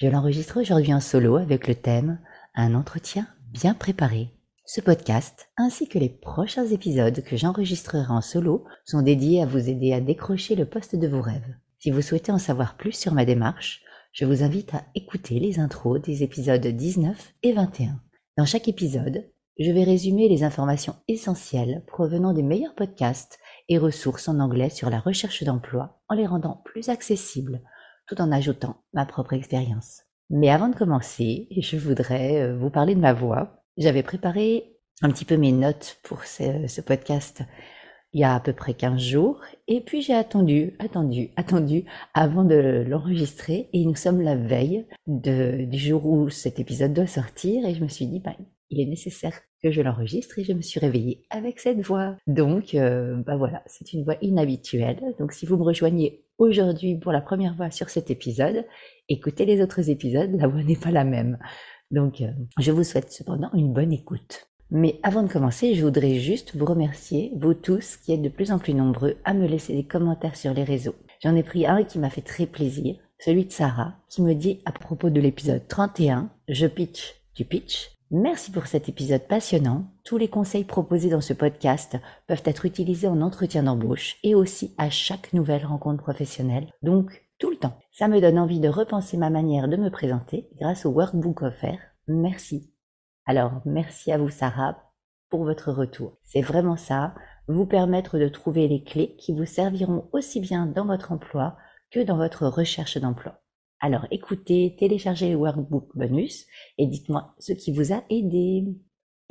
Je l'enregistre aujourd'hui en solo avec le thème Un entretien bien préparé. Ce podcast, ainsi que les prochains épisodes que j'enregistrerai en solo, sont dédiés à vous aider à décrocher le poste de vos rêves. Si vous souhaitez en savoir plus sur ma démarche, je vous invite à écouter les intros des épisodes 19 et 21. Dans chaque épisode, je vais résumer les informations essentielles provenant des meilleurs podcasts et ressources en anglais sur la recherche d'emploi en les rendant plus accessibles tout en ajoutant ma propre expérience. Mais avant de commencer, je voudrais euh, vous parler de ma voix. J'avais préparé un petit peu mes notes pour ce, podcast il y a à peu près 15 jours. Et puis j'ai attendu, attendu, attendu avant de l'enregistrer. Et nous sommes la veille du jour où cet épisode doit sortir. Et je me suis dit, bah, il est nécessaire que je l'enregistre et je me suis réveillée avec cette voix. Donc, euh, bah voilà, c'est une voix inhabituelle. Donc, si vous me rejoignez aujourd'hui pour la première fois sur cet épisode, écoutez les autres épisodes, la voix n'est pas la même. Donc, euh, je vous souhaite cependant une bonne écoute. Mais avant de commencer, je voudrais juste vous remercier, vous tous qui êtes de plus en plus nombreux à me laisser des commentaires sur les réseaux. J'en ai pris un qui m'a fait très plaisir, celui de Sarah, qui me dit à propos de l'épisode 31, je pitch, tu pitch, Merci pour cet épisode passionnant. Tous les conseils proposés dans ce podcast peuvent être utilisés en entretien d'embauche et aussi à chaque nouvelle rencontre professionnelle, donc tout le temps. Ça me donne envie de repenser ma manière de me présenter grâce au workbook offert. Merci. Alors, merci à vous Sarah pour votre retour. C'est vraiment ça, vous permettre de trouver les clés qui vous serviront aussi bien dans votre emploi que dans votre recherche d'emploi. Alors écoutez, téléchargez le workbook bonus et dites-moi ce qui vous a aidé.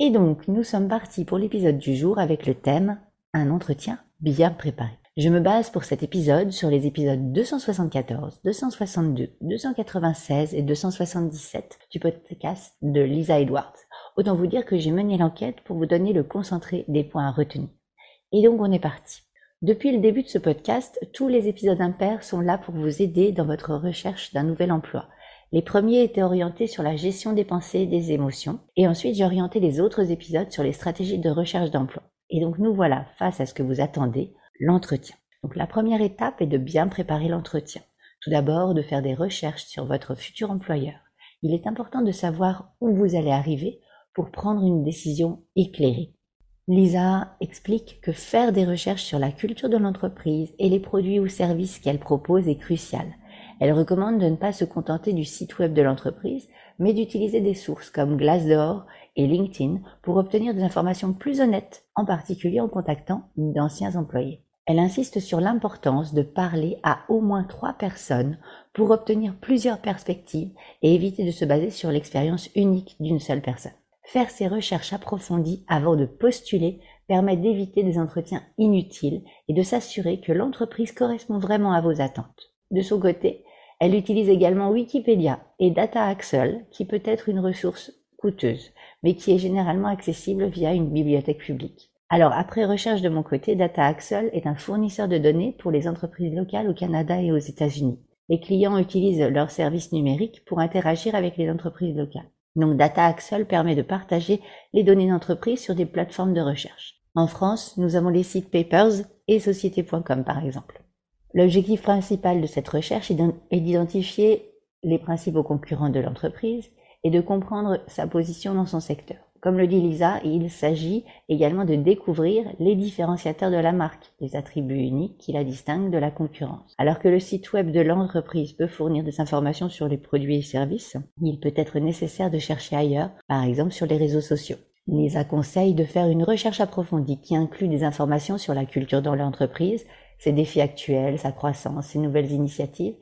Et donc, nous sommes partis pour l'épisode du jour avec le thème Un entretien bien préparé. Je me base pour cet épisode sur les épisodes 274, 262, 296 et 277 du podcast de Lisa Edwards. Autant vous dire que j'ai mené l'enquête pour vous donner le concentré des points à retenir. Et donc on est parti. Depuis le début de ce podcast, tous les épisodes impairs sont là pour vous aider dans votre recherche d'un nouvel emploi. Les premiers étaient orientés sur la gestion des pensées et des émotions, et ensuite j'ai orienté les autres épisodes sur les stratégies de recherche d'emploi. Et donc nous voilà face à ce que vous attendez, l'entretien. Donc la première étape est de bien préparer l'entretien. Tout d'abord, de faire des recherches sur votre futur employeur. Il est important de savoir où vous allez arriver pour prendre une décision éclairée. Lisa explique que faire des recherches sur la culture de l'entreprise et les produits ou services qu'elle propose est crucial. Elle recommande de ne pas se contenter du site web de l'entreprise, mais d'utiliser des sources comme Glassdoor et LinkedIn pour obtenir des informations plus honnêtes, en particulier en contactant d'anciens employés. Elle insiste sur l'importance de parler à au moins trois personnes pour obtenir plusieurs perspectives et éviter de se baser sur l'expérience unique d'une seule personne. Faire ces recherches approfondies avant de postuler permet d'éviter des entretiens inutiles et de s'assurer que l'entreprise correspond vraiment à vos attentes. De son côté, elle utilise également Wikipédia et Data Axel, qui peut être une ressource coûteuse, mais qui est généralement accessible via une bibliothèque publique. Alors, après recherche de mon côté, Data Axel est un fournisseur de données pour les entreprises locales au Canada et aux États-Unis. Les clients utilisent leurs services numériques pour interagir avec les entreprises locales. Donc Data Axel permet de partager les données d'entreprise sur des plateformes de recherche. En France, nous avons les sites Papers et Société.com par exemple. L'objectif principal de cette recherche est d'identifier les principaux concurrents de l'entreprise et de comprendre sa position dans son secteur. Comme le dit Lisa, il s'agit également de découvrir les différenciateurs de la marque, les attributs uniques qui la distinguent de la concurrence. Alors que le site web de l'entreprise peut fournir des informations sur les produits et services, il peut être nécessaire de chercher ailleurs, par exemple sur les réseaux sociaux. Lisa conseille de faire une recherche approfondie qui inclut des informations sur la culture dans l'entreprise, ses défis actuels, sa croissance, ses nouvelles initiatives,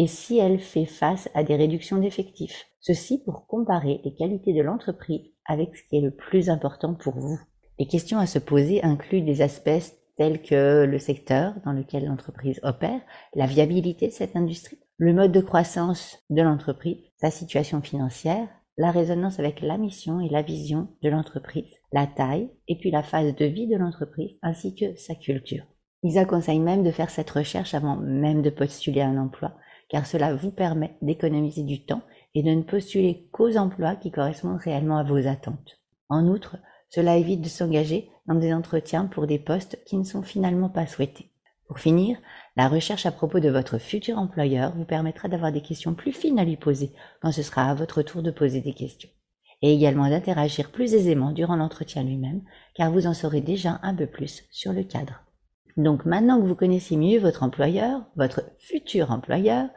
et si elle fait face à des réductions d'effectifs. Ceci pour comparer les qualités de l'entreprise avec ce qui est le plus important pour vous. Les questions à se poser incluent des aspects tels que le secteur dans lequel l'entreprise opère, la viabilité de cette industrie, le mode de croissance de l'entreprise, sa situation financière, la résonance avec la mission et la vision de l'entreprise, la taille et puis la phase de vie de l'entreprise ainsi que sa culture. Lisa conseille même de faire cette recherche avant même de postuler un emploi, car cela vous permet d'économiser du temps et de ne postuler qu'aux emplois qui correspondent réellement à vos attentes. En outre, cela évite de s'engager dans des entretiens pour des postes qui ne sont finalement pas souhaités. Pour finir, la recherche à propos de votre futur employeur vous permettra d'avoir des questions plus fines à lui poser quand ce sera à votre tour de poser des questions. Et également d'interagir plus aisément durant l'entretien lui-même, car vous en saurez déjà un peu plus sur le cadre. Donc maintenant que vous connaissez mieux votre employeur, votre futur employeur,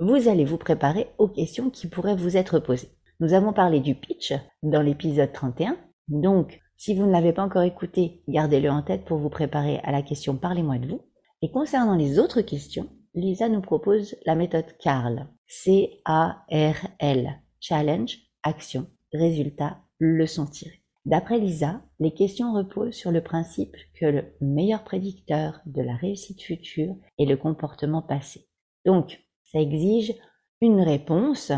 vous allez vous préparer aux questions qui pourraient vous être posées. Nous avons parlé du pitch dans l'épisode 31, donc si vous ne l'avez pas encore écouté, gardez-le en tête pour vous préparer à la question Parlez-moi de vous. Et concernant les autres questions, Lisa nous propose la méthode CARL. C-A-R-L. Challenge, action, résultat, leçon tirée. D'après Lisa, les questions reposent sur le principe que le meilleur prédicteur de la réussite future est le comportement passé. Donc, ça exige une réponse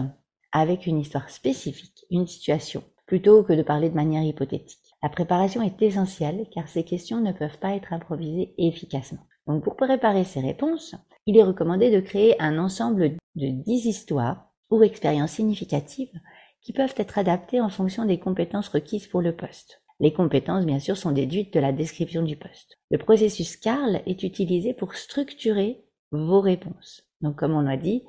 avec une histoire spécifique, une situation, plutôt que de parler de manière hypothétique. La préparation est essentielle car ces questions ne peuvent pas être improvisées efficacement. Donc pour préparer ces réponses, il est recommandé de créer un ensemble de 10 histoires ou expériences significatives qui peuvent être adaptées en fonction des compétences requises pour le poste. Les compétences, bien sûr, sont déduites de la description du poste. Le processus CARL est utilisé pour structurer vos réponses. Donc, comme on a dit,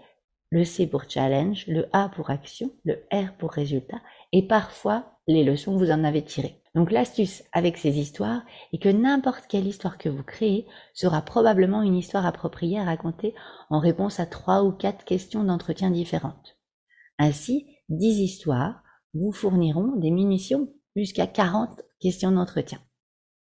le C pour challenge, le A pour action, le R pour résultat, et parfois les leçons que vous en avez tirées. Donc l'astuce avec ces histoires est que n'importe quelle histoire que vous créez sera probablement une histoire appropriée à raconter en réponse à trois ou quatre questions d'entretien différentes. Ainsi, dix histoires vous fourniront des munitions jusqu'à 40 questions d'entretien.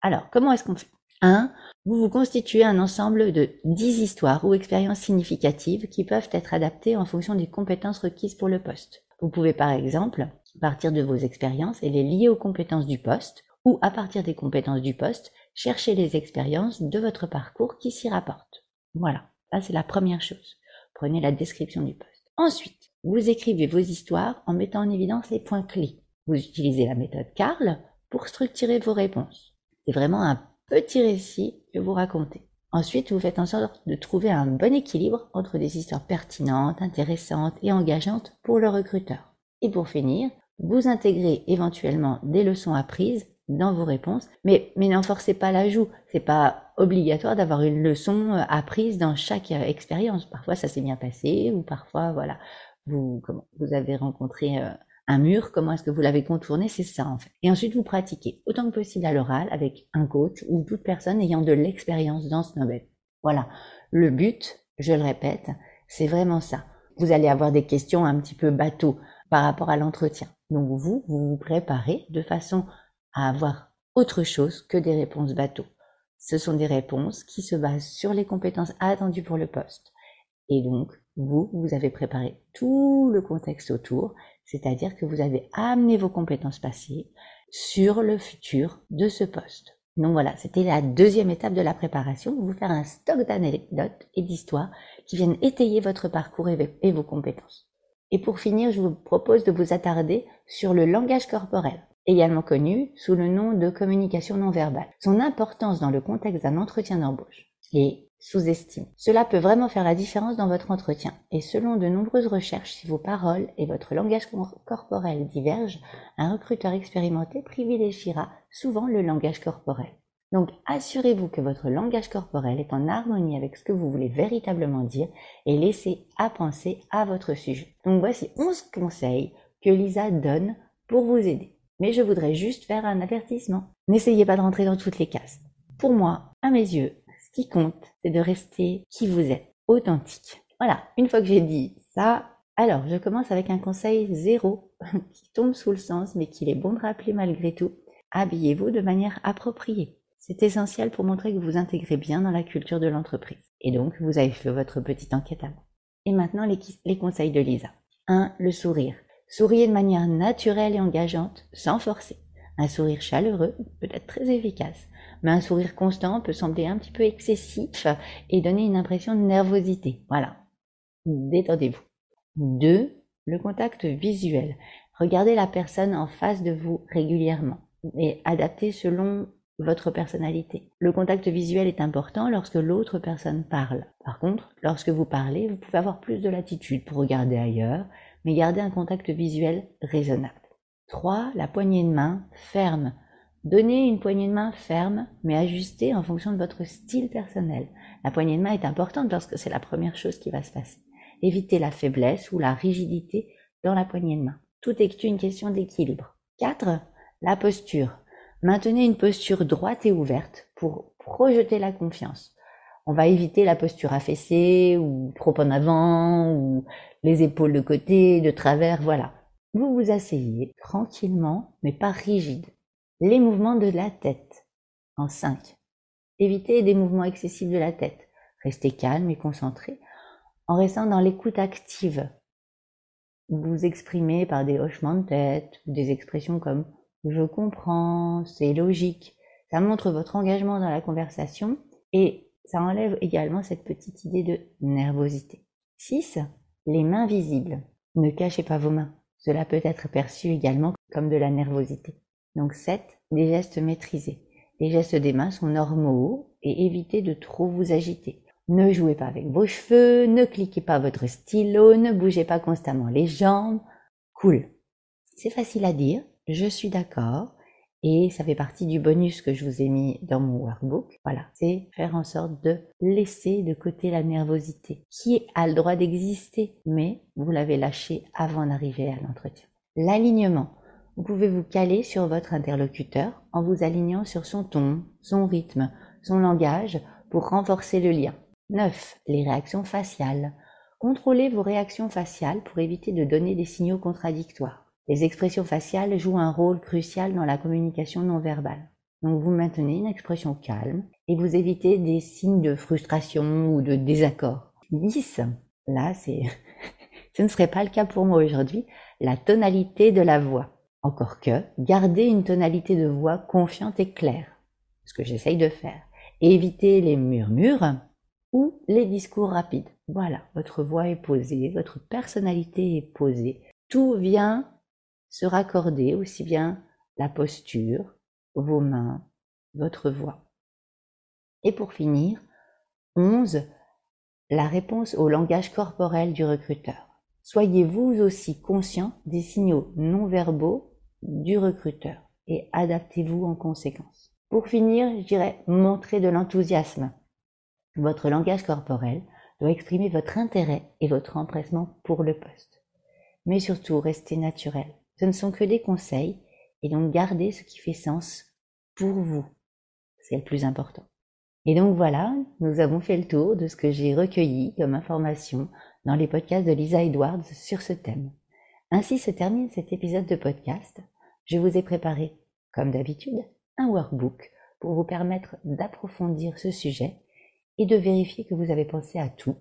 Alors, comment est-ce qu'on fait? 1. Vous vous constituez un ensemble de 10 histoires ou expériences significatives qui peuvent être adaptées en fonction des compétences requises pour le poste. Vous pouvez par exemple partir de vos expériences et les lier aux compétences du poste, ou à partir des compétences du poste, chercher les expériences de votre parcours qui s'y rapportent. Voilà, ça c'est la première chose. Prenez la description du poste. Ensuite, vous écrivez vos histoires en mettant en évidence les points clés. Vous utilisez la méthode Carl pour structurer vos réponses. C'est vraiment un petit récit que vous racontez. Ensuite, vous faites en sorte de trouver un bon équilibre entre des histoires pertinentes, intéressantes et engageantes pour le recruteur. Et pour finir, vous intégrez éventuellement des leçons apprises dans vos réponses, mais, mais n'en forcez pas l'ajout. C'est pas obligatoire d'avoir une leçon euh, apprise dans chaque euh, expérience. Parfois, ça s'est bien passé, ou parfois, voilà, vous, comment, vous avez rencontré euh, un mur, comment est-ce que vous l'avez contourné, c'est ça en fait. Et ensuite, vous pratiquez autant que possible à l'oral avec un coach ou toute personne ayant de l'expérience dans ce domaine. Voilà. Le but, je le répète, c'est vraiment ça. Vous allez avoir des questions un petit peu bateau par rapport à l'entretien. Donc vous, vous vous préparez de façon à avoir autre chose que des réponses bateau. Ce sont des réponses qui se basent sur les compétences attendues pour le poste. Et donc, vous, vous avez préparé tout le contexte autour, c'est-à-dire que vous avez amené vos compétences passées sur le futur de ce poste. Donc voilà, c'était la deuxième étape de la préparation, vous faire un stock d'anecdotes et d'histoires qui viennent étayer votre parcours et vos compétences. Et pour finir, je vous propose de vous attarder sur le langage corporel, également connu sous le nom de communication non verbale. Son importance dans le contexte d'un entretien d'embauche sous-estimée. Cela peut vraiment faire la différence dans votre entretien. Et selon de nombreuses recherches, si vos paroles et votre langage corporel divergent, un recruteur expérimenté privilégiera souvent le langage corporel. Donc assurez-vous que votre langage corporel est en harmonie avec ce que vous voulez véritablement dire et laissez à penser à votre sujet. Donc voici 11 conseils que Lisa donne pour vous aider. Mais je voudrais juste faire un avertissement. N'essayez pas de rentrer dans toutes les cases. Pour moi, à mes yeux, ce qui compte, c'est de rester qui vous êtes, authentique. Voilà, une fois que j'ai dit ça, alors je commence avec un conseil zéro qui tombe sous le sens mais qu'il est bon de rappeler malgré tout. Habillez-vous de manière appropriée. C'est essentiel pour montrer que vous intégrez bien dans la culture de l'entreprise. Et donc, vous avez fait votre petite enquête avant. Et maintenant, les, conseils de Lisa. 1. Le sourire. Souriez de manière naturelle et engageante, sans forcer. Un sourire chaleureux peut être très efficace, mais un sourire constant peut sembler un petit peu excessif et donner une impression de nervosité. Voilà. détendez-vous. 2. Le contact visuel. Regardez la personne en face de vous régulièrement et adaptez selon votre personnalité. Le contact visuel est important lorsque l'autre personne parle. Par contre, lorsque vous parlez, vous pouvez avoir plus de latitude pour regarder ailleurs, mais garder un contact visuel raisonnable. 3. La poignée de main ferme. Donnez une poignée de main ferme, mais ajustée en fonction de votre style personnel. La poignée de main est importante parce que c'est la première chose qui va se passer. Évitez la faiblesse ou la rigidité dans la poignée de main. Tout est une question d'équilibre. 4. La posture. Maintenez une posture droite et ouverte pour projeter la confiance. On va éviter la posture affaissée ou trop en avant ou les épaules de côté, de travers, voilà. Vous vous asseyez tranquillement mais pas rigide. Les mouvements de la tête. En 5. Évitez des mouvements excessifs de la tête. Restez calme et concentré en restant dans l'écoute active. Vous exprimez par des hochements de tête ou des expressions comme je comprends, c'est logique. Ça montre votre engagement dans la conversation et ça enlève également cette petite idée de nervosité. 6. Les mains visibles. Ne cachez pas vos mains. Cela peut être perçu également comme de la nervosité. Donc 7. Les gestes maîtrisés. Les gestes des mains sont normaux et évitez de trop vous agiter. Ne jouez pas avec vos cheveux, ne cliquez pas votre stylo, ne bougez pas constamment les jambes. Cool. C'est facile à dire, je suis d'accord. Et ça fait partie du bonus que je vous ai mis dans mon workbook. Voilà, c'est faire en sorte de laisser de côté la nervosité, qui a le droit d'exister, mais vous l'avez lâché avant d'arriver à l'entretien. L'alignement. Vous pouvez vous caler sur votre interlocuteur en vous alignant sur son ton, son rythme, son langage pour renforcer le lien? 9. Les réactions faciales. Contrôlez vos réactions faciales pour éviter de donner des signaux contradictoires. Les expressions faciales jouent un rôle crucial dans la communication non verbale. Donc vous maintenez une expression calme et vous évitez des signes de frustration ou de désaccord. 10. Là, c'est, ce ne serait pas le cas pour moi aujourd'hui, la tonalité de la voix. Encore que, gardez une tonalité de voix confiante et claire, ce que j'essaye de faire. Évitez les murmures ou les discours rapides. Voilà, votre voix est posée, votre personnalité est posée. Tout vient se raccorder aussi bien la posture, vos mains, votre voix. Et pour finir, 11. La réponse au langage corporel du recruteur. Soyez vous aussi conscient des signaux non verbaux du recruteur et adaptez-vous en conséquence. Pour finir, je dirais montrer de l'enthousiasme. Votre langage corporel doit exprimer votre intérêt et votre empressement pour le poste. Mais surtout, restez naturel. Ce ne sont que des conseils et donc gardez ce qui fait sens pour vous. C'est le plus important. Et donc voilà, nous avons fait le tour de ce que j'ai recueilli comme information dans les podcasts de Lisa Edwards sur ce thème. Ainsi se termine cet épisode de podcast. Je vous ai préparé, comme d'habitude, un workbook pour vous permettre d'approfondir ce sujet et de vérifier que vous avez pensé à tout,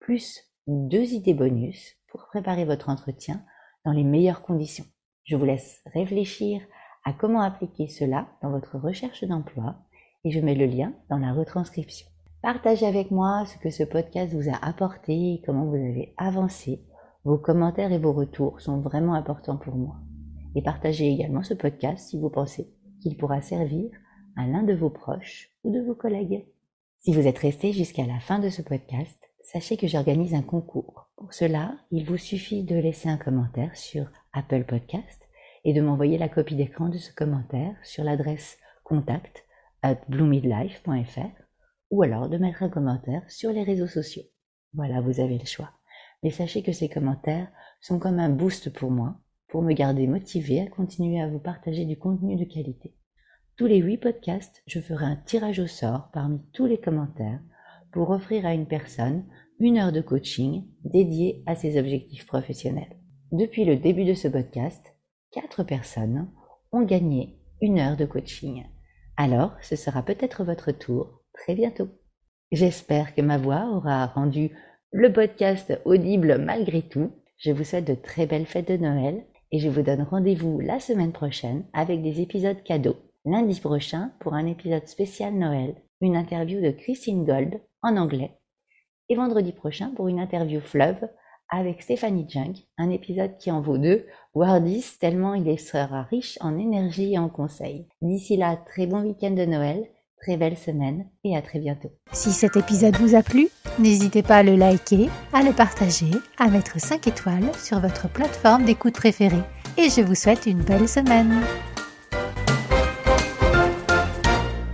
plus deux idées bonus pour préparer votre entretien dans les meilleures conditions. Je vous laisse réfléchir à comment appliquer cela dans votre recherche d'emploi et je mets le lien dans la retranscription. Partagez avec moi ce que ce podcast vous a apporté comment vous avez avancé. Vos commentaires et vos retours sont vraiment importants pour moi. Et partagez également ce podcast si vous pensez qu'il pourra servir à l'un de vos proches ou de vos collègues. Si vous êtes resté jusqu'à la fin de ce podcast, sachez que j'organise un concours. Pour cela, il vous suffit de laisser un commentaire sur Apple Podcast et de m'envoyer la copie d'écran de ce commentaire sur l'adresse contact at bloomidlife.fr ou alors de mettre un commentaire sur les réseaux sociaux. Voilà, vous avez le choix. Mais sachez que ces commentaires sont comme un boost pour moi, pour me garder motivé à continuer à vous partager du contenu de qualité. Tous les huit podcasts, je ferai un tirage au sort parmi tous les commentaires pour offrir à une personne une heure de coaching dédiée à ses objectifs professionnels. Depuis le début de ce podcast, quatre personnes ont gagné une heure de coaching. Alors, ce sera peut-être votre tour très bientôt. J'espère que ma voix aura rendu le podcast audible malgré tout. Je vous souhaite de très belles fêtes de Noël et je vous donne rendez-vous la semaine prochaine avec des épisodes cadeaux. Lundi prochain pour un épisode spécial Noël, une interview de Christine Gold en anglais et vendredi prochain pour une interview fleuve avec Stéphanie Jung, un épisode qui en vaut deux, voire dix, tellement il sera riche en énergie et en conseils. D'ici là, très bon week-end de Noël, très belle semaine et à très bientôt. Si cet épisode vous a plu, n'hésitez pas à le liker, à le partager, à mettre 5 étoiles sur votre plateforme d'écoute préférée. Et je vous souhaite une belle semaine.